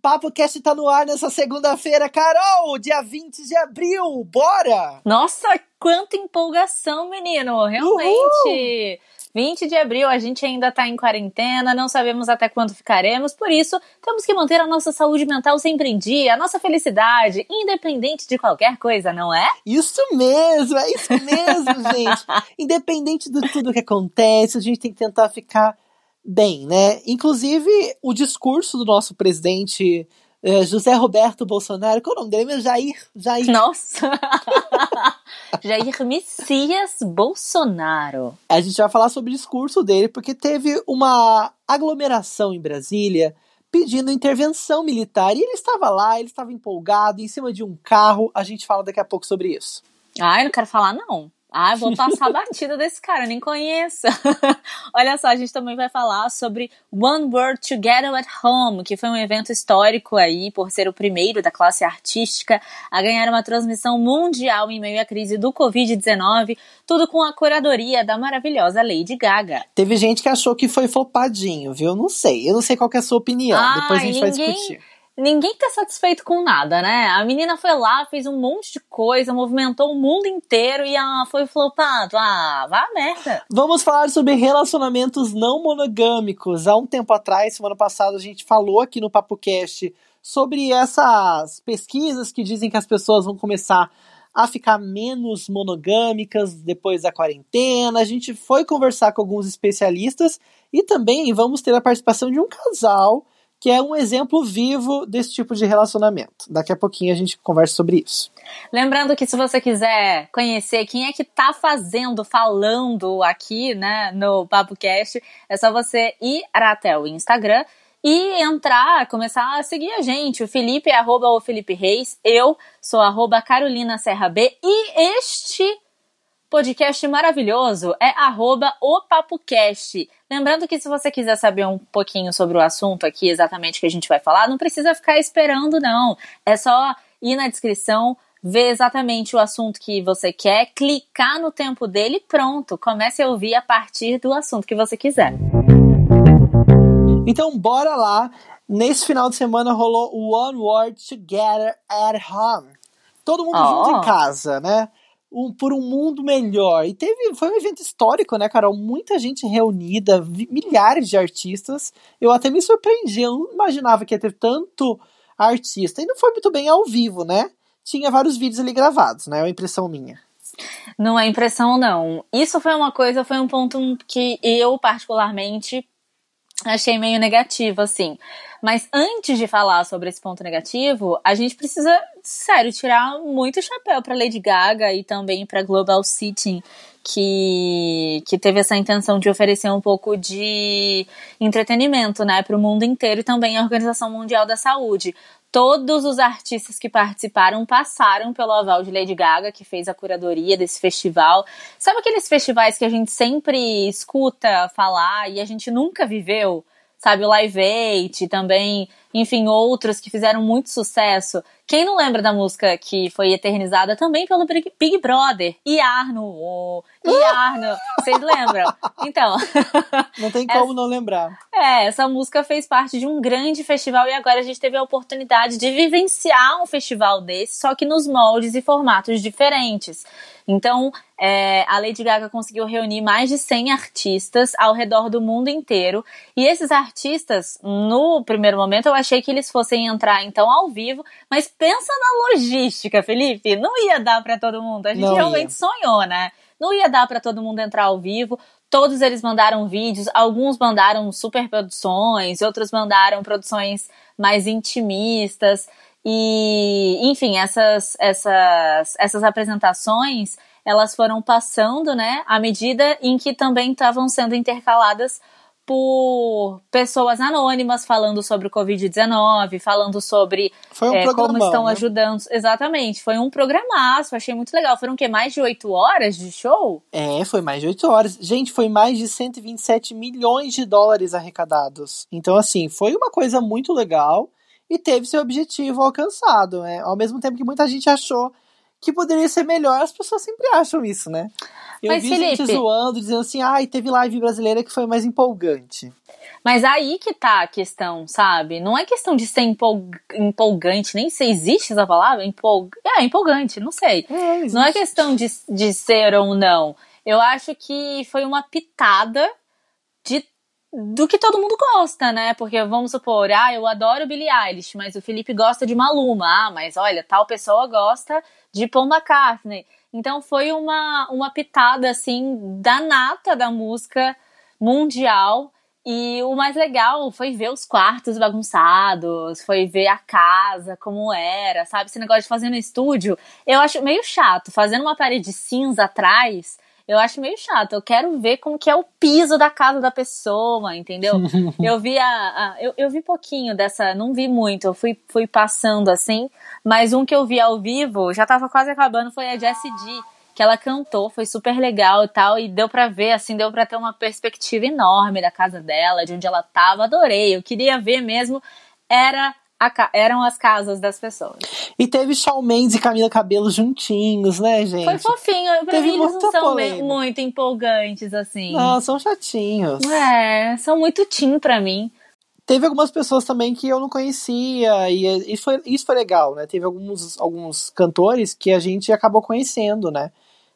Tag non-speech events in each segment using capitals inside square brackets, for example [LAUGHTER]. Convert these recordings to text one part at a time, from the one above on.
Papo Cast tá no ar nessa segunda-feira, Carol, dia 20 de abril, bora! Nossa, quanta empolgação, menino, realmente! Uhul! 20 de abril, a gente ainda tá em quarentena, não sabemos até quando ficaremos, por isso temos que manter a nossa saúde mental sempre em dia, a nossa felicidade, independente de qualquer coisa, não é? Isso mesmo, é isso mesmo, [LAUGHS] gente. Independente de tudo que acontece, a gente tem que tentar ficar bem, né? Inclusive, o discurso do nosso presidente é, José Roberto Bolsonaro, qual é o nome dele? Jair. Jair. Nossa! [LAUGHS] Jair Messias Bolsonaro. A gente vai falar sobre o discurso dele, porque teve uma aglomeração em Brasília pedindo intervenção militar. E ele estava lá, ele estava empolgado, em cima de um carro. A gente fala daqui a pouco sobre isso. Ah, eu não quero falar, não. Ah, vou passar a batida desse cara, eu nem conheço. [LAUGHS] Olha só, a gente também vai falar sobre One World Together at Home, que foi um evento histórico aí, por ser o primeiro da classe artística a ganhar uma transmissão mundial em meio à crise do Covid-19, tudo com a curadoria da maravilhosa Lady Gaga. Teve gente que achou que foi flopadinho, viu? Não sei, eu não sei qual é a sua opinião, depois a gente ninguém... vai discutir ninguém tá satisfeito com nada, né? A menina foi lá, fez um monte de coisa, movimentou o mundo inteiro e ela foi flopado. Ah, vá merda. Vamos falar sobre relacionamentos não monogâmicos. Há um tempo atrás, semana passada, a gente falou aqui no PapoCast sobre essas pesquisas que dizem que as pessoas vão começar a ficar menos monogâmicas depois da quarentena. A gente foi conversar com alguns especialistas e também vamos ter a participação de um casal que é um exemplo vivo desse tipo de relacionamento. Daqui a pouquinho a gente conversa sobre isso. Lembrando que se você quiser conhecer quem é que tá fazendo, falando aqui, né, no PapoCast, é só você ir até o Instagram e entrar, começar a seguir a gente. O Felipe é arroba o Felipe Reis, eu sou arroba Carolina Serra B e este podcast maravilhoso é arroba o PapoCast. Lembrando que se você quiser saber um pouquinho sobre o assunto aqui, exatamente que a gente vai falar, não precisa ficar esperando, não. É só ir na descrição, ver exatamente o assunto que você quer, clicar no tempo dele e pronto. Comece a ouvir a partir do assunto que você quiser. Então, bora lá. Nesse final de semana rolou One World Together at Home. Todo mundo oh. junto em casa, né? Um, por um mundo melhor. E teve, foi um evento histórico, né, Carol? Muita gente reunida, milhares de artistas. Eu até me surpreendi, eu não imaginava que ia ter tanto artista. E não foi muito bem ao vivo, né? Tinha vários vídeos ali gravados, né? É uma impressão minha. Não é impressão, não. Isso foi uma coisa, foi um ponto que eu, particularmente, achei meio negativo, assim. Mas antes de falar sobre esse ponto negativo, a gente precisa, sério, tirar muito chapéu para Lady Gaga e também para Global City, que, que teve essa intenção de oferecer um pouco de entretenimento, né, para o mundo inteiro e também a Organização Mundial da Saúde. Todos os artistas que participaram passaram pelo aval de Lady Gaga, que fez a curadoria desse festival. Sabe aqueles festivais que a gente sempre escuta falar e a gente nunca viveu? sabe, o Live Aid, também, enfim, outros que fizeram muito sucesso. Quem não lembra da música que foi eternizada também pelo Big Brother? Iarno, oh, Iarno, vocês lembram? Então. [LAUGHS] Não tem como essa, não lembrar. É, essa música fez parte de um grande festival e agora a gente teve a oportunidade de vivenciar um festival desse, só que nos moldes e formatos diferentes. Então, é, a Lady Gaga conseguiu reunir mais de 100 artistas ao redor do mundo inteiro. E esses artistas, no primeiro momento, eu achei que eles fossem entrar então ao vivo, mas pensa na logística, Felipe. Não ia dar para todo mundo. A gente Não realmente ia. sonhou, né? Não ia dar para todo mundo entrar ao vivo. Todos eles mandaram vídeos, alguns mandaram super produções, outros mandaram produções mais intimistas. E, enfim, essas, essas, essas apresentações elas foram passando, né, à medida em que também estavam sendo intercaladas por pessoas anônimas falando sobre o Covid-19, falando sobre um é, como estão né? ajudando. Exatamente, foi um programaço, achei muito legal. Foram o quê? Mais de oito horas de show? É, foi mais de oito horas. Gente, foi mais de 127 milhões de dólares arrecadados. Então, assim, foi uma coisa muito legal e teve seu objetivo alcançado, né? Ao mesmo tempo que muita gente achou que poderia ser melhor, as pessoas sempre acham isso, né? Eu Mas, vi Felipe, gente zoando, dizendo assim, ai, ah, teve live brasileira que foi mais empolgante. Mas aí que tá a questão, sabe? Não é questão de ser empolgante, nem se existe essa palavra, empolg... é empolgante, não sei. É, não é questão de, de ser ou não. Eu acho que foi uma pitada de do que todo mundo gosta, né? Porque vamos supor, ah, eu adoro Billie Eilish, mas o Felipe gosta de Maluma. Ah, mas olha, tal pessoa gosta de Paul McCartney. Então foi uma, uma pitada assim da nata da música mundial. E o mais legal foi ver os quartos bagunçados, foi ver a casa como era, sabe? Esse negócio de fazer no estúdio, eu acho meio chato. Fazendo uma parede cinza atrás, eu acho meio chato. Eu quero ver como que é o piso da casa da pessoa, entendeu? [LAUGHS] eu vi a, a, eu, eu vi pouquinho dessa, não vi muito, eu fui, fui passando assim, mas um que eu vi ao vivo, já tava quase acabando, foi a Jessie G, que ela cantou, foi super legal e tal, e deu pra ver, assim, deu pra ter uma perspectiva enorme da casa dela, de onde ela tava, adorei. Eu queria ver mesmo, era eram as casas das pessoas. E teve Shawn Mendes e Camila Cabelo juntinhos, né, gente? Foi fofinho. Pra teve mim, eles não são muito empolgantes, assim. Não, são chatinhos. É, são muito teen pra mim. Teve algumas pessoas também que eu não conhecia, e isso foi, isso foi legal, né? Teve alguns, alguns cantores que a gente acabou conhecendo, né?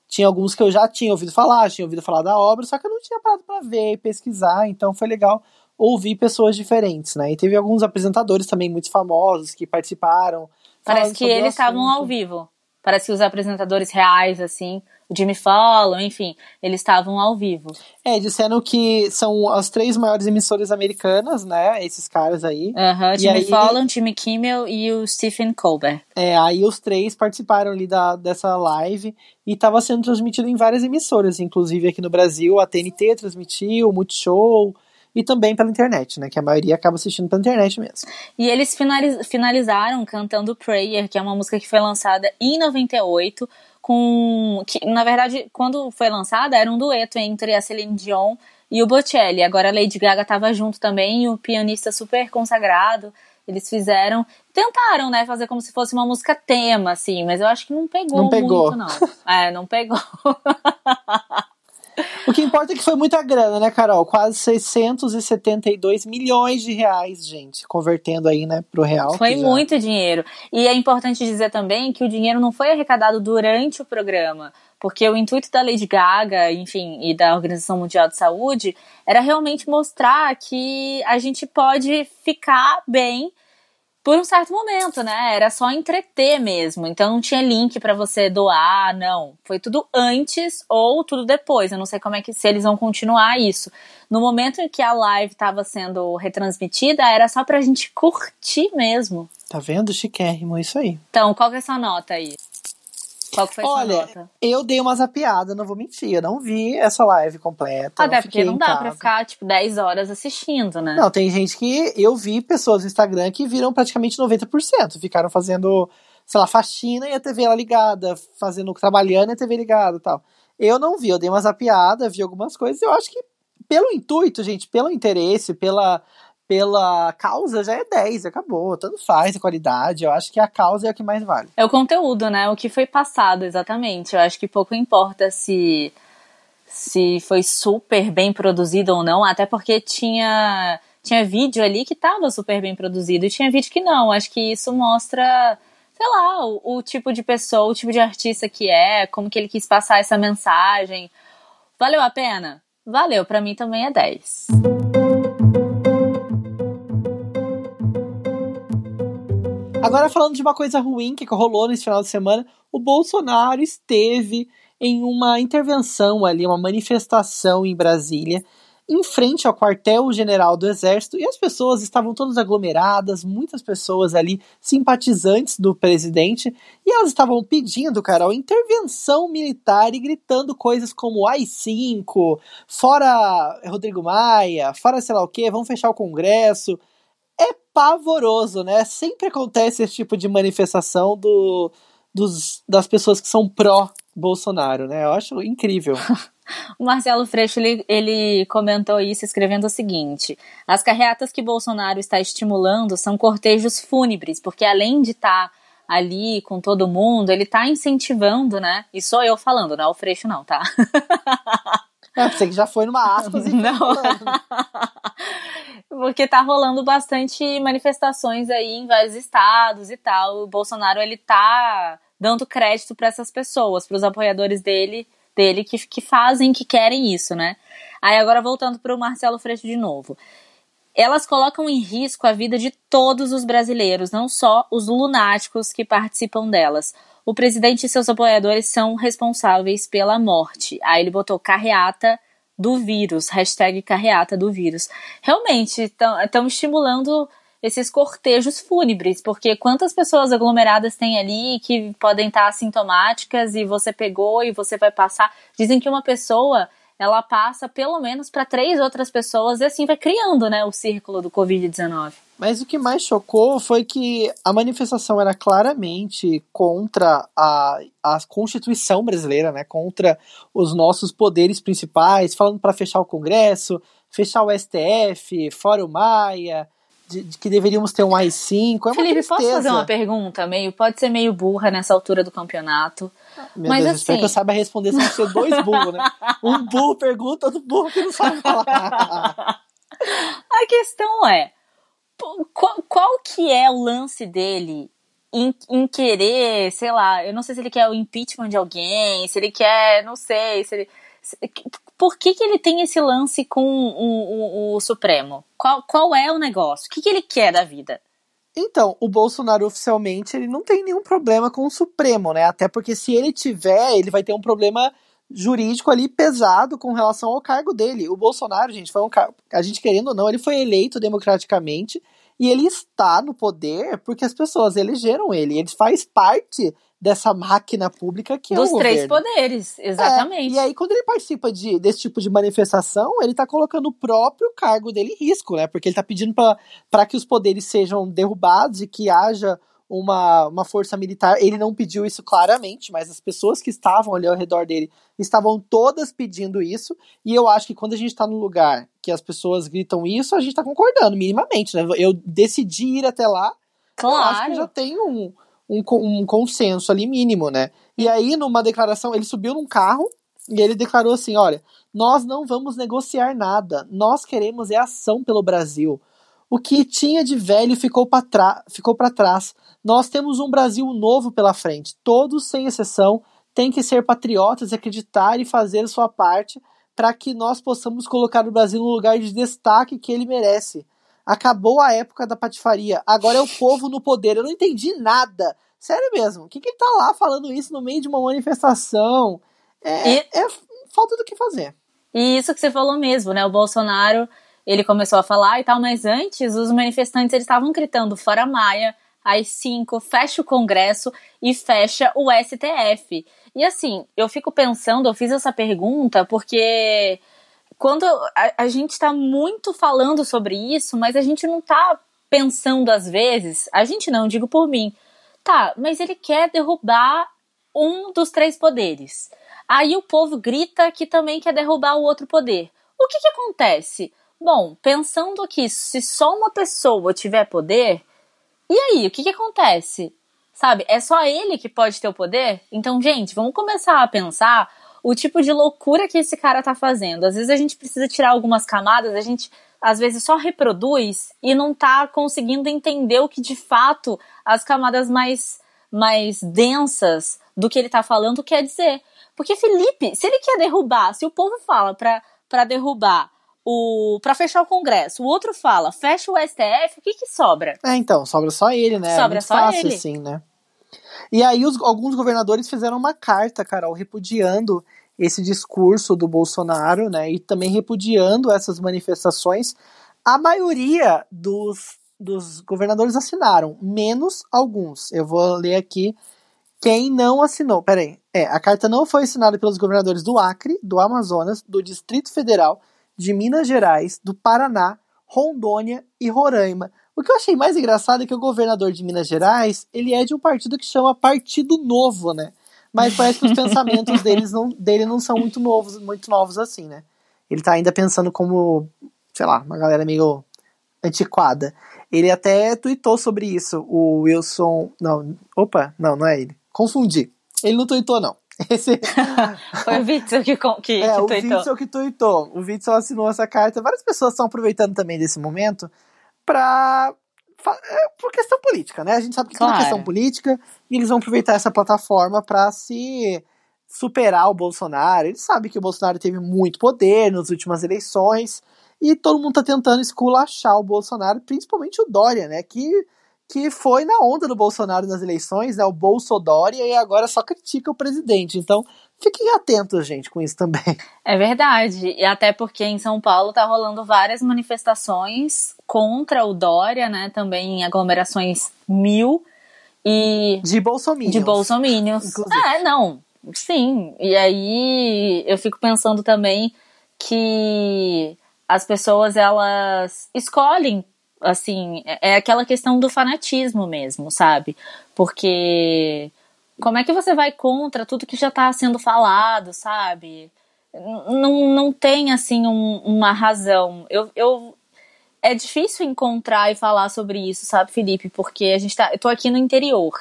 Tinha alguns que eu já tinha ouvido falar, tinha ouvido falar da obra, só que eu não tinha parado pra ver e pesquisar, então foi legal ouvir pessoas diferentes, né? E teve alguns apresentadores também muito famosos que participaram. Parece que eles estavam ao vivo. Parece que os apresentadores reais, assim, o Jimmy Fallon, enfim, eles estavam ao vivo. É, disseram que são as três maiores emissoras americanas, né? Esses caras aí. Aham, uhum, Jimmy aí, Fallon, Jimmy Kimmel e o Stephen Colbert. É, aí os três participaram ali da, dessa live e estava sendo transmitido em várias emissoras, inclusive aqui no Brasil, a TNT transmitiu, o Multishow, e também pela internet, né? Que a maioria acaba assistindo pela internet mesmo. E eles finaliz finalizaram cantando Prayer, que é uma música que foi lançada em 98, com. que na verdade, quando foi lançada, era um dueto entre a Celine Dion e o Bocelli. Agora a Lady Gaga estava junto também, e o pianista super consagrado. Eles fizeram, tentaram, né, fazer como se fosse uma música tema, assim, mas eu acho que não pegou, não pegou. muito, não. É, não pegou. [LAUGHS] O que importa é que foi muita grana, né, Carol? Quase 672 milhões de reais, gente, convertendo aí, né, pro real. Foi já... muito dinheiro. E é importante dizer também que o dinheiro não foi arrecadado durante o programa, porque o intuito da Lady Gaga, enfim, e da Organização Mundial de Saúde era realmente mostrar que a gente pode ficar bem por um certo momento, né? Era só entreter mesmo. Então não tinha link para você doar, não. Foi tudo antes ou tudo depois. Eu não sei como é que se eles vão continuar isso. No momento em que a live estava sendo retransmitida, era só pra gente curtir mesmo. Tá vendo? Chiquérrimo, isso aí. Então, qual que é essa nota aí? Qual foi Olha, nota? eu dei uma zapiada, não vou mentir. Eu não vi essa live completa. Até porque não dá casa. pra ficar, tipo, 10 horas assistindo, né? Não, tem gente que. Eu vi pessoas no Instagram que viram praticamente 90%. Ficaram fazendo, sei lá, faxina e a TV lá ligada, fazendo, trabalhando e a TV ligada e tal. Eu não vi, eu dei uma zapiada, vi algumas coisas. Eu acho que pelo intuito, gente, pelo interesse, pela pela causa já é 10, acabou. Tanto faz a qualidade. Eu acho que a causa é o que mais vale. É o conteúdo, né? O que foi passado, exatamente. Eu acho que pouco importa se se foi super bem produzido ou não, até porque tinha tinha vídeo ali que estava super bem produzido e tinha vídeo que não. Acho que isso mostra, sei lá, o, o tipo de pessoa, o tipo de artista que é, como que ele quis passar essa mensagem. Valeu a pena? Valeu, para mim também é 10. Agora, falando de uma coisa ruim que rolou nesse final de semana, o Bolsonaro esteve em uma intervenção ali, uma manifestação em Brasília, em frente ao quartel-general do Exército, e as pessoas estavam todas aglomeradas, muitas pessoas ali simpatizantes do presidente, e elas estavam pedindo, Carol, intervenção militar e gritando coisas como AI-5, fora Rodrigo Maia, fora sei lá o que, vão fechar o Congresso é pavoroso, né? Sempre acontece esse tipo de manifestação do, dos, das pessoas que são pró-Bolsonaro, né? Eu acho incrível. [LAUGHS] o Marcelo Freixo, ele, ele comentou isso escrevendo o seguinte: as carreatas que Bolsonaro está estimulando são cortejos fúnebres, porque além de estar tá ali com todo mundo, ele está incentivando, né? E sou eu falando, não é o Freixo não, tá? [LAUGHS] É, você que já foi numa aspas e [LAUGHS] Não. Porque tá rolando bastante manifestações aí em vários estados e tal. O Bolsonaro, ele tá dando crédito para essas pessoas, para os apoiadores dele, dele que, que fazem, que querem isso, né? Aí agora voltando para o Marcelo Freixo de novo. Elas colocam em risco a vida de todos os brasileiros, não só os lunáticos que participam delas. O presidente e seus apoiadores são responsáveis pela morte. Aí ele botou carreata do vírus, hashtag carreata do vírus. Realmente, estão estimulando esses cortejos fúnebres, porque quantas pessoas aglomeradas tem ali que podem estar assintomáticas e você pegou e você vai passar. Dizem que uma pessoa ela passa pelo menos para três outras pessoas e assim vai criando, né, o círculo do Covid-19. Mas o que mais chocou foi que a manifestação era claramente contra a, a Constituição brasileira, né, contra os nossos poderes principais, falando para fechar o Congresso, fechar o STF, fora o Maia, de, de, que deveríamos ter um AI-5. É Felipe, posso fazer uma pergunta? Meio, pode ser meio burra nessa altura do campeonato. Meu mas Deus, assim... espero que eu saiba responder sem ser dois burros, né? Um burro pergunta, outro burro que não sabe falar. [LAUGHS] A questão é, qual, que é o lance dele em, em, querer, sei lá, eu não sei se ele quer o impeachment de alguém, se ele quer, não sei, se ele por que, que ele tem esse lance com o, o, o Supremo? Qual, qual é o negócio? O que, que ele quer da vida? Então, o Bolsonaro oficialmente ele não tem nenhum problema com o Supremo, né? Até porque se ele tiver, ele vai ter um problema jurídico ali pesado com relação ao cargo dele. O Bolsonaro, gente, foi um a gente querendo ou não, ele foi eleito democraticamente e ele está no poder porque as pessoas elegeram ele. Ele faz parte dessa máquina pública que Dos é o três poderes, exatamente. É, e aí, quando ele participa de, desse tipo de manifestação, ele tá colocando o próprio cargo dele em risco, né? Porque ele tá pedindo para que os poderes sejam derrubados e que haja uma, uma força militar. Ele não pediu isso claramente, mas as pessoas que estavam ali ao redor dele estavam todas pedindo isso. E eu acho que quando a gente tá no lugar que as pessoas gritam isso, a gente tá concordando, minimamente, né? Eu decidi ir até lá. Claro. Eu acho que já tem um um, um consenso ali mínimo, né? E aí, numa declaração, ele subiu num carro e ele declarou assim: olha, nós não vamos negociar nada, nós queremos é ação pelo Brasil. O que tinha de velho ficou para trás. Nós temos um Brasil novo pela frente. Todos, sem exceção, têm que ser patriotas, acreditar e fazer sua parte para que nós possamos colocar o Brasil no lugar de destaque que ele merece. Acabou a época da patifaria. Agora é o povo no poder. Eu não entendi nada. Sério mesmo. O que, que ele tá lá falando isso no meio de uma manifestação? É, e... é falta do que fazer. E isso que você falou mesmo, né? O Bolsonaro, ele começou a falar e tal, mas antes os manifestantes eles estavam gritando fora Maia, às 5, fecha o Congresso e fecha o STF. E assim, eu fico pensando, eu fiz essa pergunta porque quando a, a gente está muito falando sobre isso, mas a gente não está pensando às vezes, a gente não, digo por mim, tá, mas ele quer derrubar um dos três poderes. Aí o povo grita que também quer derrubar o outro poder. O que, que acontece? Bom, pensando que se só uma pessoa tiver poder, e aí, o que, que acontece? Sabe, é só ele que pode ter o poder? Então, gente, vamos começar a pensar o tipo de loucura que esse cara tá fazendo. Às vezes a gente precisa tirar algumas camadas, a gente às vezes só reproduz e não tá conseguindo entender o que de fato as camadas mais, mais densas do que ele tá falando quer dizer. Porque Felipe, se ele quer derrubar, se o povo fala para derrubar o para fechar o Congresso, o outro fala fecha o STF, o que que sobra? É, então, sobra só ele, né? Sobra é só fácil ele. assim, né? E aí os, alguns governadores fizeram uma carta, Carol, repudiando esse discurso do Bolsonaro, né? E também repudiando essas manifestações. A maioria dos, dos governadores assinaram, menos alguns. Eu vou ler aqui quem não assinou. Peraí. É, a carta não foi assinada pelos governadores do Acre, do Amazonas, do Distrito Federal, de Minas Gerais, do Paraná, Rondônia e Roraima. O que eu achei mais engraçado é que o governador de Minas Gerais, ele é de um partido que chama Partido Novo, né? Mas parece que os pensamentos [LAUGHS] deles não, dele não são muito novos, muito novos assim, né? Ele tá ainda pensando como, sei lá, uma galera meio antiquada. Ele até tweetou sobre isso, o Wilson. Não, opa, não, não é ele. Confundi. Ele não tweetou, não. [LAUGHS] Esse... [LAUGHS] Foi o Witzel que, que, é, que o tweetou. Witzel que tweetou. O Witzel assinou essa carta. Várias pessoas estão aproveitando também desse momento para é, por questão política, né? A gente sabe que claro. é questão política e eles vão aproveitar essa plataforma para se superar o Bolsonaro. Eles sabem que o Bolsonaro teve muito poder nas últimas eleições e todo mundo tá tentando esculachar o Bolsonaro, principalmente o Dória, né? Que, que foi na onda do Bolsonaro nas eleições, né? O Bolsodória e agora só critica o presidente. Então, fiquem atentos, gente, com isso também. [LAUGHS] É verdade. E até porque em São Paulo tá rolando várias manifestações contra o Dória, né? Também em aglomerações mil. E. De bolsominions. De bolsominions. É, não. Sim. E aí eu fico pensando também que as pessoas elas escolhem assim, é aquela questão do fanatismo mesmo, sabe? Porque como é que você vai contra tudo que já está sendo falado, sabe? Não, não tem, assim, um, uma razão. Eu, eu, é difícil encontrar e falar sobre isso, sabe, Felipe? Porque a gente tá. Eu tô aqui no interior.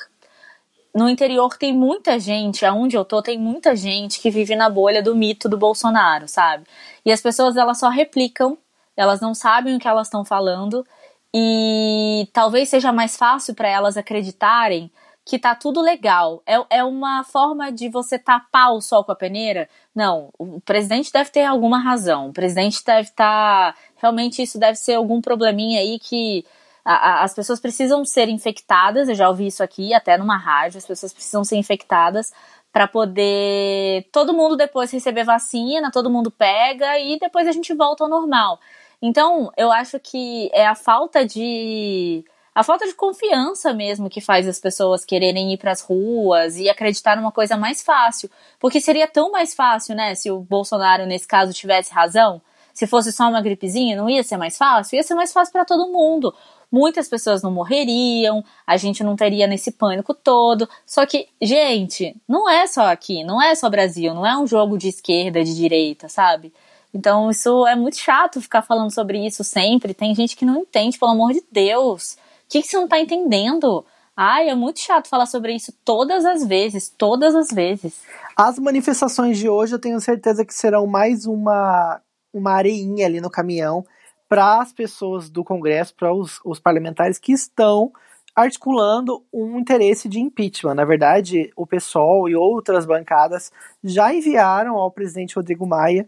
No interior tem muita gente, aonde eu tô, tem muita gente que vive na bolha do mito do Bolsonaro, sabe? E as pessoas elas só replicam, elas não sabem o que elas estão falando e talvez seja mais fácil para elas acreditarem que tá tudo legal. É, é uma forma de você tapar o sol com a peneira? Não, o presidente deve ter alguma razão. O presidente deve estar. Tá, realmente, isso deve ser algum probleminha aí que. A, a, as pessoas precisam ser infectadas, eu já ouvi isso aqui, até numa rádio, as pessoas precisam ser infectadas para poder todo mundo depois receber vacina, todo mundo pega e depois a gente volta ao normal. Então, eu acho que é a falta de a falta de confiança mesmo que faz as pessoas quererem ir para as ruas e acreditar numa coisa mais fácil. Porque seria tão mais fácil, né, se o Bolsonaro, nesse caso, tivesse razão. Se fosse só uma gripezinha, não ia ser mais fácil? Ia ser mais fácil para todo mundo. Muitas pessoas não morreriam, a gente não teria nesse pânico todo. Só que, gente, não é só aqui, não é só Brasil, não é um jogo de esquerda, de direita, sabe? Então, isso é muito chato ficar falando sobre isso sempre. Tem gente que não entende, pelo amor de Deus que, que você não tá entendendo? Ai, é muito chato falar sobre isso todas as vezes, todas as vezes. As manifestações de hoje eu tenho certeza que serão mais uma, uma areinha ali no caminhão para as pessoas do Congresso, para os, os parlamentares que estão articulando um interesse de impeachment. Na verdade, o PSOL e outras bancadas já enviaram ao presidente Rodrigo Maia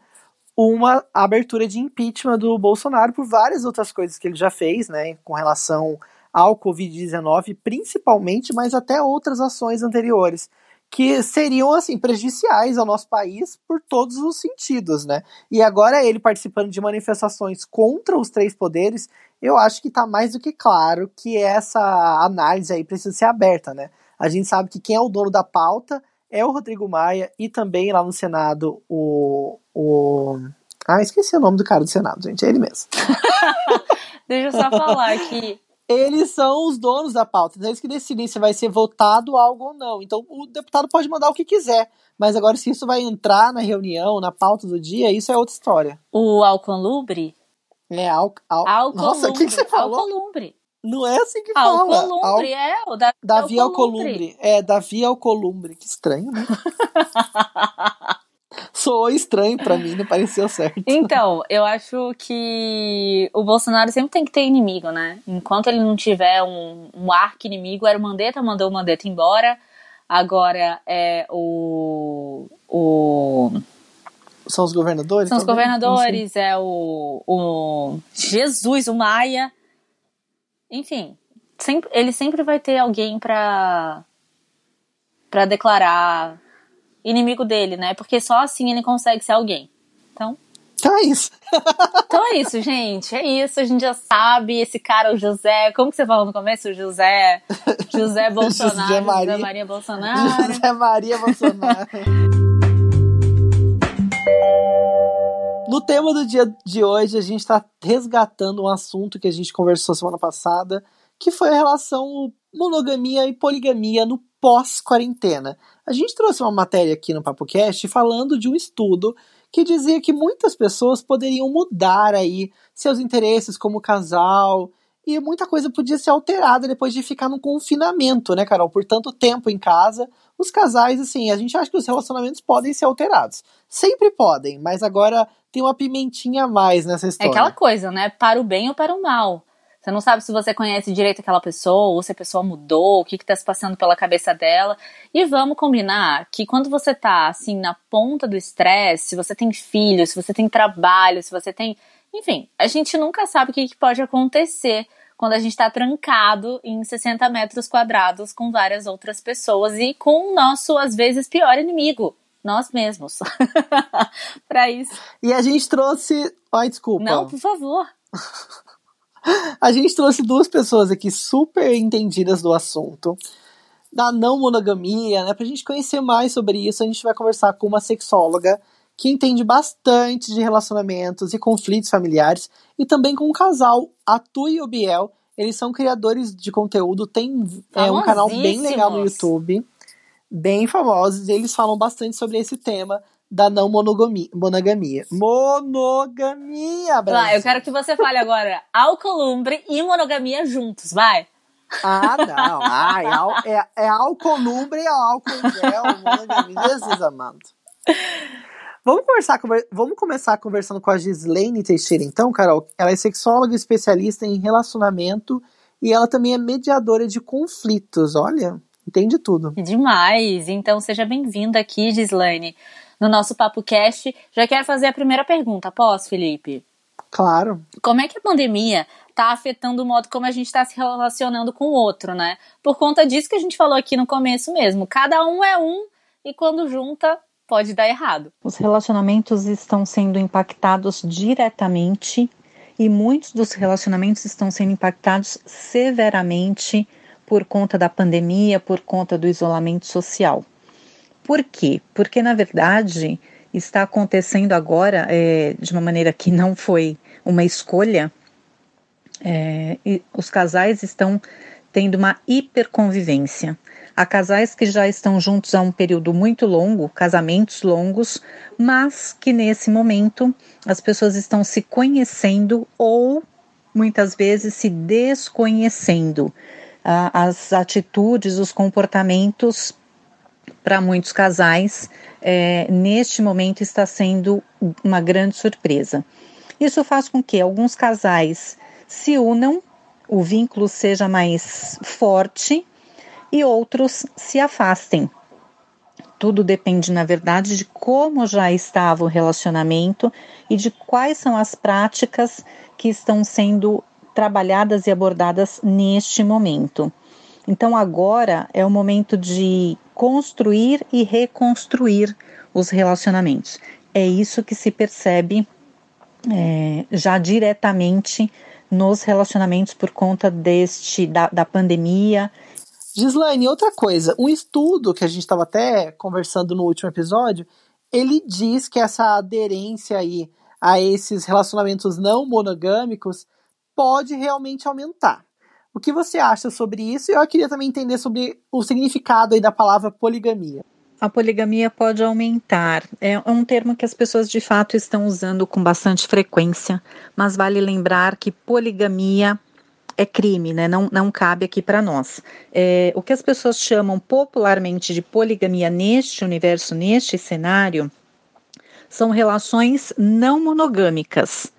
uma abertura de impeachment do Bolsonaro por várias outras coisas que ele já fez, né, com relação ao Covid-19, principalmente, mas até outras ações anteriores, que seriam assim prejudiciais ao nosso país por todos os sentidos, né? E agora ele participando de manifestações contra os três poderes, eu acho que está mais do que claro que essa análise aí precisa ser aberta, né? A gente sabe que quem é o dono da pauta é o Rodrigo Maia e também lá no Senado o, o... ah, esqueci o nome do cara do Senado, gente, é ele mesmo. [LAUGHS] Deixa eu só falar que eles são os donos da pauta, então eles que decidem se vai ser votado algo ou não. Então o deputado pode mandar o que quiser, mas agora se isso vai entrar na reunião, na pauta do dia, isso é outra história. O Alcolumbre? É, al, al... Nossa, o que, que você falou? Alcolumbre. Não é assim que fala. Alcolumbre, Al... é, o Davi, Davi Alcolumbre. Alcolumbre. É, Davi Alcolumbre. Que estranho, né? [LAUGHS] soou estranho para mim, não pareceu certo. Então, eu acho que o Bolsonaro sempre tem que ter inimigo, né? Enquanto ele não tiver um, um arco inimigo, era o Mandetta, mandou o Mandetta embora. Agora é o. o são os governadores? São os governadores, é o, o Jesus, o Maia. Enfim, sempre, ele sempre vai ter alguém para para declarar inimigo dele, né? Porque só assim ele consegue ser alguém. Então. Então é isso. [LAUGHS] então é isso, gente. É isso. A gente já sabe. Esse cara, o José. Como que você falou no começo? O José. José [LAUGHS] Bolsonaro. José Maria, José Maria Bolsonaro. José Maria Bolsonaro. [LAUGHS] No tema do dia de hoje, a gente está resgatando um assunto que a gente conversou semana passada, que foi a relação monogamia e poligamia no pós-quarentena. A gente trouxe uma matéria aqui no PapoCast falando de um estudo que dizia que muitas pessoas poderiam mudar aí seus interesses como casal e muita coisa podia ser alterada depois de ficar no confinamento, né, Carol? Por tanto tempo em casa. Os casais, assim, a gente acha que os relacionamentos podem ser alterados. Sempre podem, mas agora tem uma pimentinha a mais nessa história. É aquela coisa, né? Para o bem ou para o mal. Você não sabe se você conhece direito aquela pessoa, ou se a pessoa mudou, o que está se passando pela cabeça dela. E vamos combinar que quando você tá assim na ponta do estresse, se você tem filhos, se você tem trabalho, se você tem. Enfim, a gente nunca sabe o que, que pode acontecer quando a gente está trancado em 60 metros quadrados com várias outras pessoas e com o nosso, às vezes, pior inimigo, nós mesmos. [LAUGHS] para isso. E a gente trouxe. Ai, desculpa. Não, por favor. [LAUGHS] A gente trouxe duas pessoas aqui super entendidas do assunto, da não monogamia, né? Pra gente conhecer mais sobre isso, a gente vai conversar com uma sexóloga que entende bastante de relacionamentos e conflitos familiares, e também com um casal, a Tu e o Biel. Eles são criadores de conteúdo, tem é, um canal bem legal no YouTube, bem famosos, e eles falam bastante sobre esse tema da não monogamia. Monogamia. Monogamia, Brasil. Vai, eu quero que você fale agora alcolumbre e monogamia juntos, vai. Ah, não. Ai, é, é alcolumbre e álcool gel, monogamia. Jesus amado. Vamos, conversar, vamos começar conversando com a Gislaine Teixeira, então, Carol. Ela é sexóloga especialista em relacionamento e ela também é mediadora de conflitos. Olha, entende tudo. Demais! Então, seja bem-vinda aqui, Gislaine no nosso Papo Cast. Já quero fazer a primeira pergunta, posso, Felipe? Claro. Como é que a pandemia está afetando o modo como a gente está se relacionando com o outro, né? Por conta disso que a gente falou aqui no começo mesmo. Cada um é um e quando junta pode dar errado. Os relacionamentos estão sendo impactados diretamente e muitos dos relacionamentos estão sendo impactados severamente por conta da pandemia, por conta do isolamento social. Por quê? Porque, na verdade, está acontecendo agora é, de uma maneira que não foi uma escolha. É, os casais estão tendo uma hiperconvivência. Há casais que já estão juntos há um período muito longo, casamentos longos, mas que nesse momento as pessoas estão se conhecendo ou muitas vezes se desconhecendo. Ah, as atitudes, os comportamentos para muitos casais, é, neste momento está sendo uma grande surpresa. Isso faz com que alguns casais se unam, o vínculo seja mais forte e outros se afastem. Tudo depende, na verdade, de como já estava o relacionamento e de quais são as práticas que estão sendo trabalhadas e abordadas neste momento. Então, agora é o momento de construir e reconstruir os relacionamentos. É isso que se percebe é, já diretamente nos relacionamentos por conta deste da, da pandemia. Gislaine, outra coisa, um estudo que a gente estava até conversando no último episódio, ele diz que essa aderência aí a esses relacionamentos não monogâmicos pode realmente aumentar. O que você acha sobre isso? E eu queria também entender sobre o significado aí da palavra poligamia. A poligamia pode aumentar. É um termo que as pessoas de fato estão usando com bastante frequência, mas vale lembrar que poligamia é crime, né? Não, não cabe aqui para nós. É, o que as pessoas chamam popularmente de poligamia neste universo, neste cenário, são relações não monogâmicas.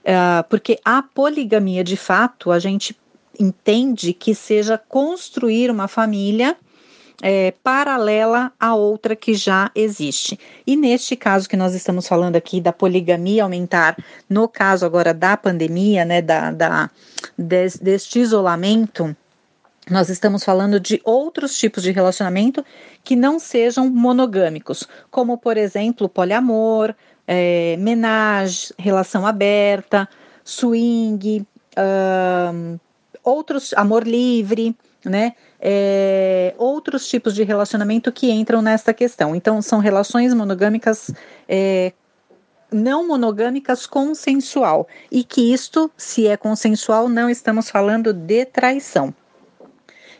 Uh, porque a poligamia, de fato, a gente entende que seja construir uma família é, paralela à outra que já existe. E neste caso que nós estamos falando aqui da poligamia aumentar, no caso agora da pandemia, né, da, da des, deste isolamento, nós estamos falando de outros tipos de relacionamento que não sejam monogâmicos, como por exemplo poliamor, é, menage, relação aberta, swing, outros, amor livre, né? É, outros tipos de relacionamento que entram nessa questão. Então, são relações monogâmicas é, não monogâmicas consensual. E que isto, se é consensual, não estamos falando de traição.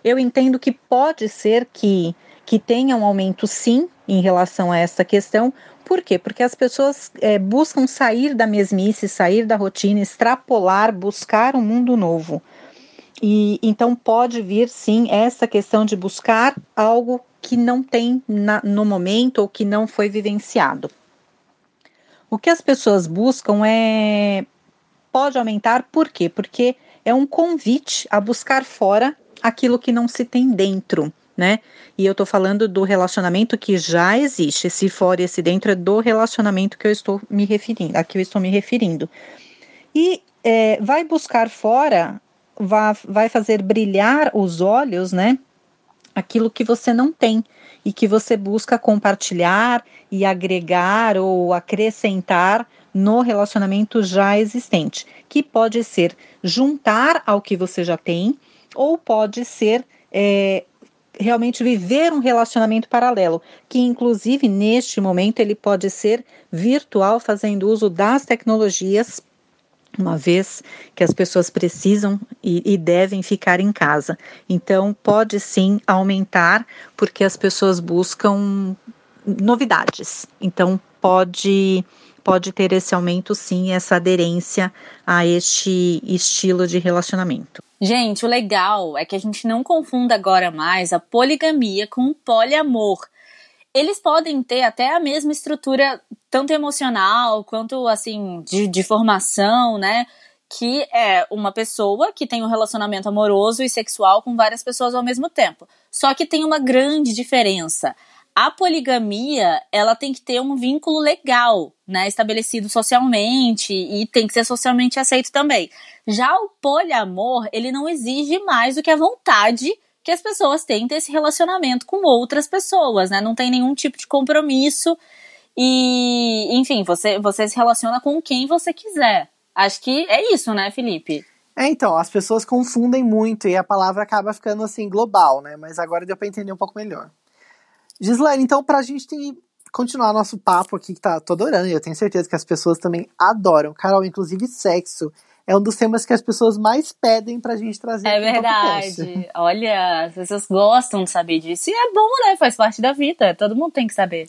Eu entendo que pode ser que, que tenha um aumento, sim, em relação a essa questão. Por quê? Porque as pessoas é, buscam sair da mesmice, sair da rotina, extrapolar, buscar um mundo novo. E então pode vir sim essa questão de buscar algo que não tem na, no momento ou que não foi vivenciado. O que as pessoas buscam é pode aumentar, por quê? Porque é um convite a buscar fora aquilo que não se tem dentro, né? E eu tô falando do relacionamento que já existe. Esse fora esse dentro é do relacionamento que eu estou me referindo, a que eu estou me referindo. E é, vai buscar fora, vai, fazer brilhar os olhos, né? Aquilo que você não tem e que você busca compartilhar e agregar ou acrescentar no relacionamento já existente, que pode ser juntar ao que você já tem, ou pode ser é, realmente viver um relacionamento paralelo, que inclusive neste momento ele pode ser virtual, fazendo uso das tecnologias uma vez que as pessoas precisam e, e, devem ficar em casa. Então, pode sim aumentar, porque as pessoas buscam novidades. Então, pode pode ter esse aumento sim, essa aderência a este estilo de relacionamento. Gente, o legal é que a gente não confunda agora mais a poligamia com o poliamor. Eles podem ter até a mesma estrutura, tanto emocional quanto assim, de, de formação, né? que é uma pessoa que tem um relacionamento amoroso e sexual com várias pessoas ao mesmo tempo. Só que tem uma grande diferença a poligamia, ela tem que ter um vínculo legal, né, estabelecido socialmente e tem que ser socialmente aceito também. Já o poliamor, ele não exige mais do que a vontade que as pessoas têm esse relacionamento com outras pessoas, né? Não tem nenhum tipo de compromisso e, enfim, você você se relaciona com quem você quiser. Acho que é isso, né, Felipe? É, então, as pessoas confundem muito e a palavra acaba ficando assim global, né? Mas agora deu para entender um pouco melhor. Gislaine, então, pra gente continuar nosso papo aqui, que tá, tô adorando, e eu tenho certeza que as pessoas também adoram. Carol, inclusive sexo é um dos temas que as pessoas mais pedem pra gente trazer. É verdade. Olha, as pessoas gostam de saber disso. E é bom, né? Faz parte da vida. Todo mundo tem que saber.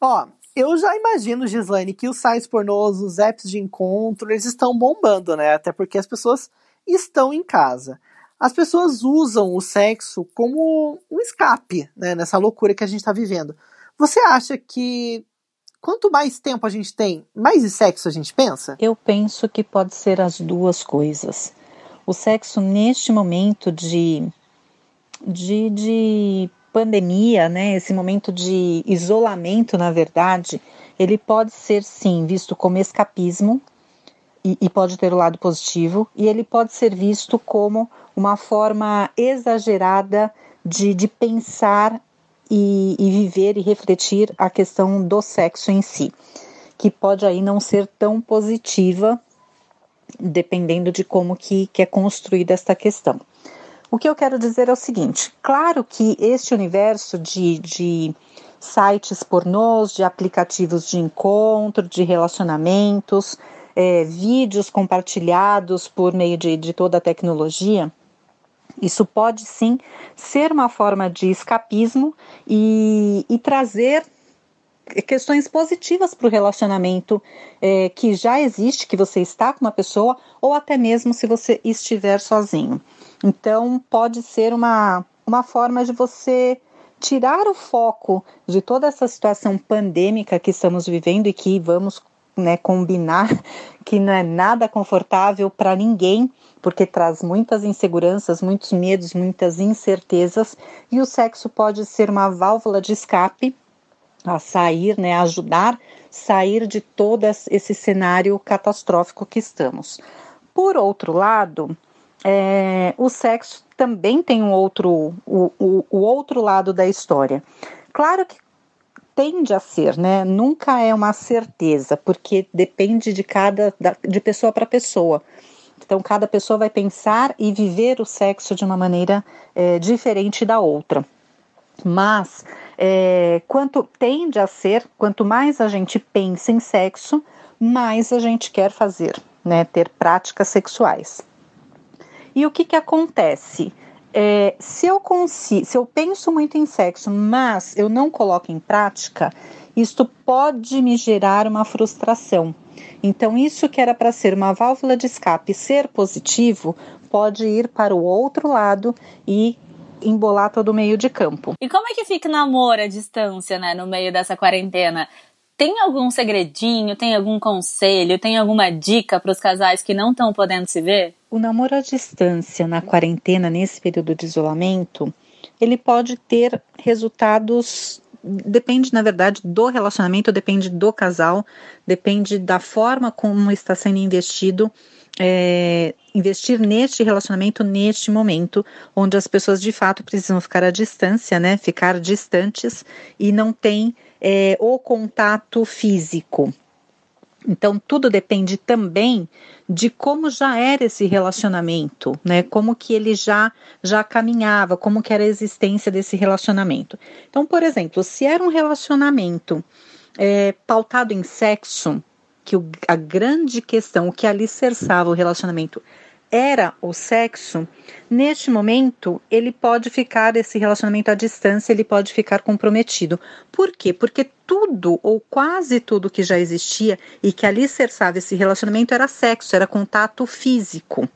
Ó, eu já imagino, Gislaine, que os sites pornôs, os apps de encontro, eles estão bombando, né? Até porque as pessoas estão em casa as pessoas usam o sexo como um escape né, nessa loucura que a gente está vivendo. Você acha que quanto mais tempo a gente tem, mais de sexo a gente pensa? Eu penso que pode ser as duas coisas. O sexo neste momento de, de, de pandemia, né, esse momento de isolamento, na verdade, ele pode ser sim visto como escapismo e, e pode ter o lado positivo, e ele pode ser visto como uma forma exagerada de, de pensar e, e, viver e refletir a questão do sexo em si, que pode aí não ser tão positiva, dependendo de como que, que é construída esta questão. O que eu quero dizer é o seguinte: claro que este universo de, de sites pornôs, de aplicativos de encontro, de relacionamentos, é, vídeos compartilhados por meio de, de toda a tecnologia, isso pode sim ser uma forma de escapismo e, e trazer questões positivas para o relacionamento é, que já existe, que você está com uma pessoa, ou até mesmo se você estiver sozinho. Então, pode ser uma, uma forma de você tirar o foco de toda essa situação pandêmica que estamos vivendo e que vamos né, combinar [LAUGHS] que não é nada confortável para ninguém, porque traz muitas inseguranças, muitos medos, muitas incertezas, e o sexo pode ser uma válvula de escape a sair, né, ajudar sair de todo esse cenário catastrófico que estamos. Por outro lado, é, o sexo também tem um outro, o, o, o outro lado da história. Claro que tende a ser, né? Nunca é uma certeza, porque depende de cada de pessoa para pessoa. Então, cada pessoa vai pensar e viver o sexo de uma maneira é, diferente da outra. Mas, é, quanto tende a ser, quanto mais a gente pensa em sexo, mais a gente quer fazer, né? Ter práticas sexuais. E o que, que acontece? É, se, eu consigo, se eu penso muito em sexo, mas eu não coloco em prática, isto pode me gerar uma frustração. Então, isso que era para ser uma válvula de escape ser positivo, pode ir para o outro lado e embolar todo o meio de campo. E como é que fica o namoro à distância, né, no meio dessa quarentena? Tem algum segredinho, tem algum conselho, tem alguma dica para os casais que não estão podendo se ver? O namoro à distância na quarentena, nesse período de isolamento, ele pode ter resultados. Depende, na verdade, do relacionamento, depende do casal, depende da forma como está sendo investido é, investir neste relacionamento neste momento, onde as pessoas de fato precisam ficar à distância, né? Ficar distantes e não tem é, o contato físico. Então, tudo depende também de como já era esse relacionamento, né? Como que ele já já caminhava, como que era a existência desse relacionamento. Então, por exemplo, se era um relacionamento é, pautado em sexo, que o, a grande questão, o que alicerçava o relacionamento era o sexo, neste momento ele pode ficar, esse relacionamento à distância, ele pode ficar comprometido. Por quê? Porque tudo ou quase tudo que já existia e que alicerçava esse relacionamento era sexo, era contato físico.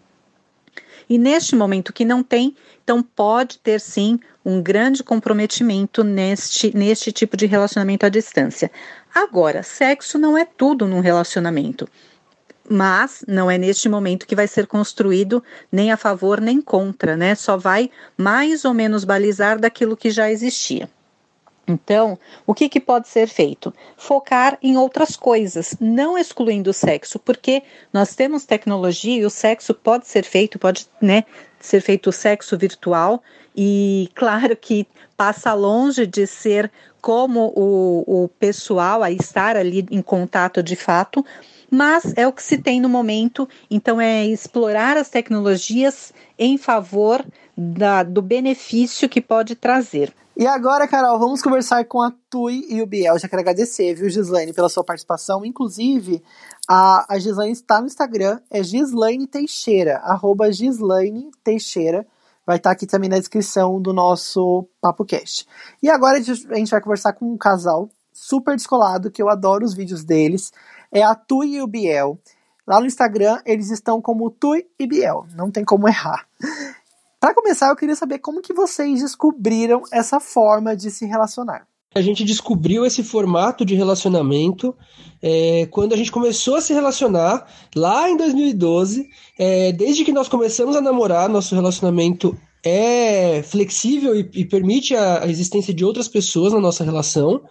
E neste momento que não tem, então pode ter sim um grande comprometimento neste, neste tipo de relacionamento à distância. Agora, sexo não é tudo num relacionamento mas não é neste momento que vai ser construído nem a favor nem contra, né? Só vai mais ou menos balizar daquilo que já existia. Então, o que, que pode ser feito? Focar em outras coisas, não excluindo o sexo, porque nós temos tecnologia e o sexo pode ser feito, pode né, ser feito o sexo virtual, e claro que passa longe de ser como o, o pessoal a estar ali em contato de fato, mas é o que se tem no momento, então é explorar as tecnologias em favor da, do benefício que pode trazer. E agora, Carol, vamos conversar com a Tui e o Biel. Já quero agradecer, viu, Gislaine, pela sua participação. Inclusive, a, a Gislaine está no Instagram, é Gislaine Teixeira, arroba Gislaine Teixeira. Vai estar aqui também na descrição do nosso Papo Cast. E agora a gente vai conversar com um casal super descolado, que eu adoro os vídeos deles é a Tui e o Biel. Lá no Instagram eles estão como Tui e Biel, não tem como errar. Para começar, eu queria saber como que vocês descobriram essa forma de se relacionar. A gente descobriu esse formato de relacionamento é, quando a gente começou a se relacionar lá em 2012. É, desde que nós começamos a namorar, nosso relacionamento é flexível e, e permite a, a existência de outras pessoas na nossa relação.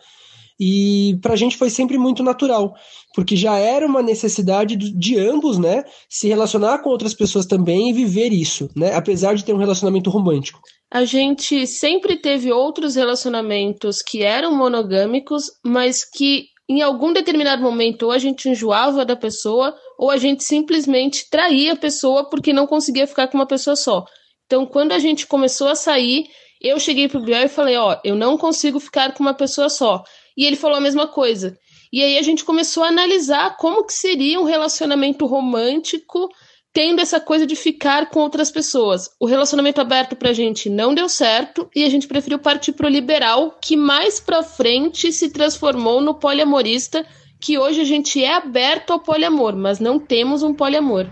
E para a gente foi sempre muito natural, porque já era uma necessidade de ambos, né, se relacionar com outras pessoas também e viver isso, né, apesar de ter um relacionamento romântico. A gente sempre teve outros relacionamentos que eram monogâmicos, mas que em algum determinado momento ou a gente enjoava da pessoa ou a gente simplesmente traía a pessoa porque não conseguia ficar com uma pessoa só. Então, quando a gente começou a sair, eu cheguei pro Biel e falei, ó, eu não consigo ficar com uma pessoa só. E ele falou a mesma coisa. E aí a gente começou a analisar como que seria um relacionamento romântico tendo essa coisa de ficar com outras pessoas. O relacionamento aberto pra gente não deu certo e a gente preferiu partir pro liberal, que mais pra frente se transformou no poliamorista, que hoje a gente é aberto ao poliamor, mas não temos um poliamor.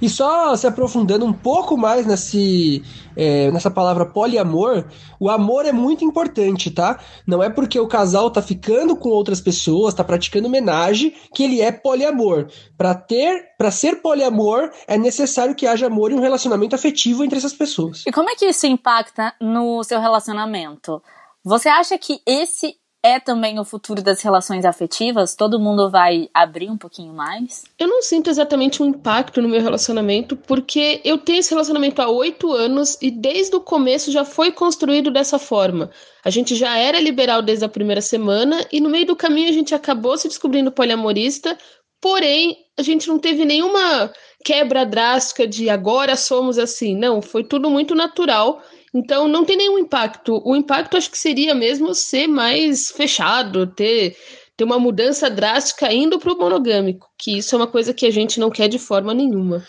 E só se aprofundando um pouco mais nesse, é, nessa palavra poliamor, o amor é muito importante, tá? Não é porque o casal tá ficando com outras pessoas, tá praticando homenagem, que ele é poliamor. Para ter, para ser poliamor, é necessário que haja amor e um relacionamento afetivo entre essas pessoas. E como é que isso impacta no seu relacionamento? Você acha que esse é também o futuro das relações afetivas? Todo mundo vai abrir um pouquinho mais? Eu não sinto exatamente um impacto no meu relacionamento, porque eu tenho esse relacionamento há oito anos e desde o começo já foi construído dessa forma. A gente já era liberal desde a primeira semana e no meio do caminho a gente acabou se descobrindo poliamorista, porém a gente não teve nenhuma quebra drástica de agora somos assim. Não, foi tudo muito natural então não tem nenhum impacto. O impacto acho que seria mesmo ser mais fechado, ter, ter uma mudança drástica indo para o monogâmico, que isso é uma coisa que a gente não quer de forma nenhuma.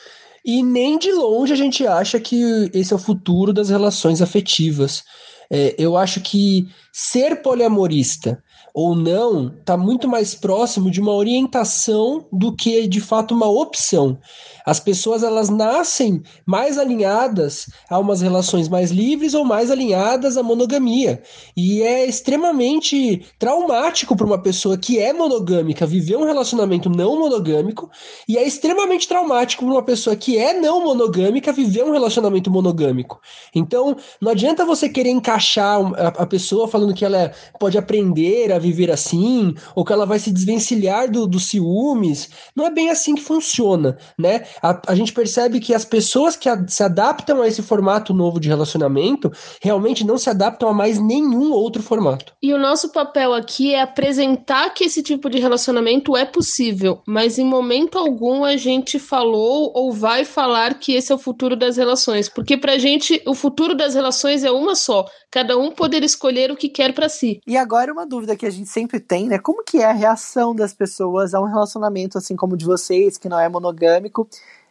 E nem de longe a gente acha que esse é o futuro das relações afetivas. É, eu acho que ser poliamorista ou não está muito mais próximo de uma orientação do que de fato uma opção. As pessoas elas nascem mais alinhadas a umas relações mais livres ou mais alinhadas à monogamia. E é extremamente traumático para uma pessoa que é monogâmica viver um relacionamento não monogâmico, e é extremamente traumático para uma pessoa que é não monogâmica viver um relacionamento monogâmico. Então, não adianta você querer encaixar a, pessoa falando que ela pode aprender a viver assim, ou que ela vai se desvencilhar do, dos ciúmes. Não é bem assim que funciona, né? A, a gente percebe que as pessoas que a, se adaptam a esse formato novo de relacionamento realmente não se adaptam a mais nenhum outro formato. E o nosso papel aqui é apresentar que esse tipo de relacionamento é possível, mas em momento algum a gente falou ou vai falar que esse é o futuro das relações, porque pra gente o futuro das relações é uma só, cada um poder escolher o que quer para si. E agora uma dúvida que a gente sempre tem, né? Como que é a reação das pessoas a um relacionamento assim como o de vocês, que não é monogâmico?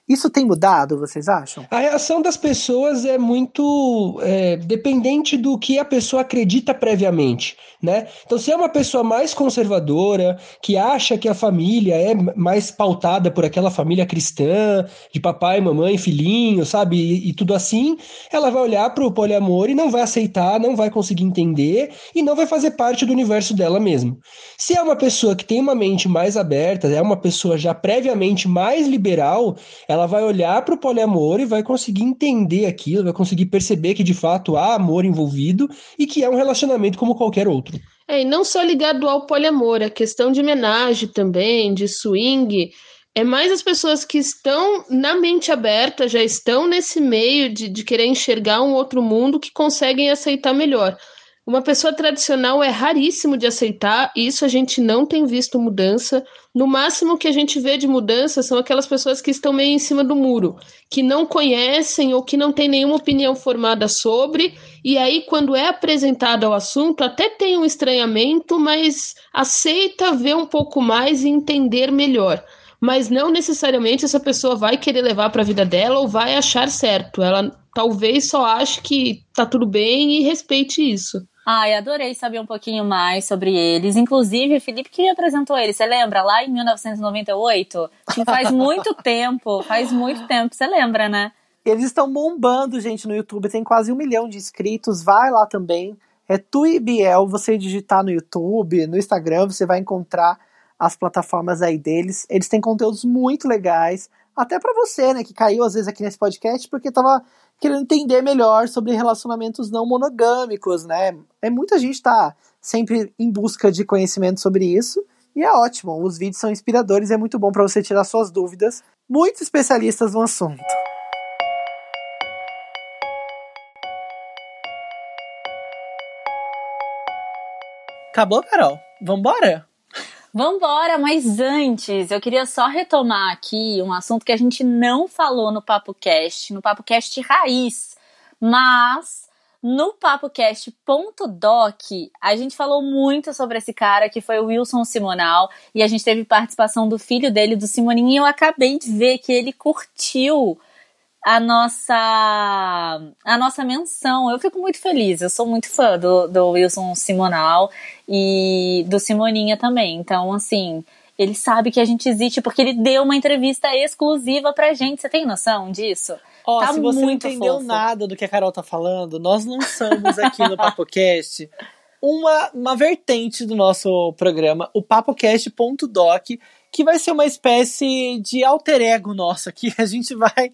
Isso tem mudado, vocês acham? A reação das pessoas é muito é, dependente do que a pessoa acredita previamente, né? Então, se é uma pessoa mais conservadora, que acha que a família é mais pautada por aquela família cristã, de papai, mamãe, filhinho, sabe? E, e tudo assim, ela vai olhar para o poliamor e não vai aceitar, não vai conseguir entender e não vai fazer parte do universo dela mesmo. Se é uma pessoa que tem uma mente mais aberta, é uma pessoa já previamente mais liberal, ela vai olhar para o poliamor e vai conseguir entender aquilo, vai conseguir perceber que de fato há amor envolvido e que é um relacionamento como qualquer outro. É, e não só ligado ao poliamor, a questão de homenagem também, de swing, é mais as pessoas que estão na mente aberta, já estão nesse meio de, de querer enxergar um outro mundo que conseguem aceitar melhor. Uma pessoa tradicional é raríssimo de aceitar, e isso a gente não tem visto mudança. No máximo que a gente vê de mudança são aquelas pessoas que estão meio em cima do muro, que não conhecem ou que não têm nenhuma opinião formada sobre, e aí, quando é apresentado ao assunto, até tem um estranhamento, mas aceita ver um pouco mais e entender melhor. Mas não necessariamente essa pessoa vai querer levar para a vida dela ou vai achar certo. Ela talvez só ache que tá tudo bem e respeite isso. Ai, adorei saber um pouquinho mais sobre eles. Inclusive, Felipe que me apresentou eles, você lembra? Lá em 1998? Que faz muito [LAUGHS] tempo, faz muito tempo, você lembra, né? Eles estão bombando, gente, no YouTube. Tem quase um milhão de inscritos. Vai lá também. É Tuibiel. Você digitar no YouTube, no Instagram, você vai encontrar as plataformas aí deles. Eles têm conteúdos muito legais. Até para você, né, que caiu às vezes aqui nesse podcast porque tava querendo entender melhor sobre relacionamentos não monogâmicos, né? É muita gente tá sempre em busca de conhecimento sobre isso. E é ótimo, os vídeos são inspiradores, é muito bom para você tirar suas dúvidas. Muitos especialistas no assunto. Acabou, Carol? Vambora? Vambora, mas antes eu queria só retomar aqui um assunto que a gente não falou no Papo Cast, no Papo Cast Raiz, mas no PapoCast.doc a gente falou muito sobre esse cara que foi o Wilson Simonal e a gente teve participação do filho dele, do Simoninho, e eu acabei de ver que ele curtiu a nossa a nossa menção. Eu fico muito feliz. Eu sou muito fã do, do Wilson Simonal e do Simoninha também. Então, assim, ele sabe que a gente existe porque ele deu uma entrevista exclusiva pra gente. Você tem noção disso? Ó, tá se você não entendeu fofo. nada do que a Carol tá falando, nós lançamos aqui no PapoCast uma, uma vertente do nosso programa, o papocast.doc, que vai ser uma espécie de alter ego nosso aqui. A gente vai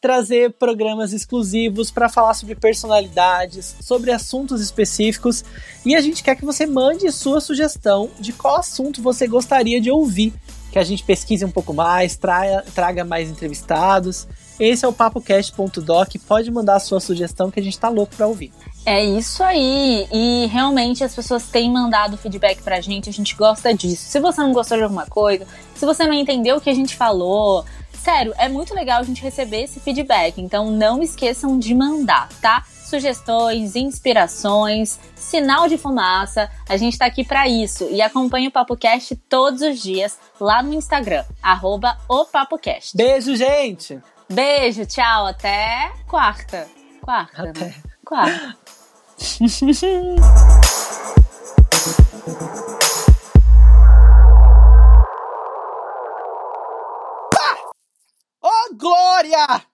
trazer programas exclusivos para falar sobre personalidades, sobre assuntos específicos e a gente quer que você mande sua sugestão de qual assunto você gostaria de ouvir, que a gente pesquise um pouco mais, traga, traga mais entrevistados. Esse é o papocast.doc, pode mandar a sua sugestão que a gente tá louco para ouvir. É isso aí, e realmente as pessoas têm mandado feedback pra gente, a gente gosta disso. Se você não gostou de alguma coisa, se você não entendeu o que a gente falou, sério, é muito legal a gente receber esse feedback. Então não esqueçam de mandar, tá? Sugestões, inspirações, sinal de fumaça. A gente tá aqui para isso. E acompanhe o PapoCast todos os dias lá no Instagram, arroba o PapoCast. Beijo, gente! Beijo, tchau, até quarta. Quarta, até. né? Quarta. Oh, glória!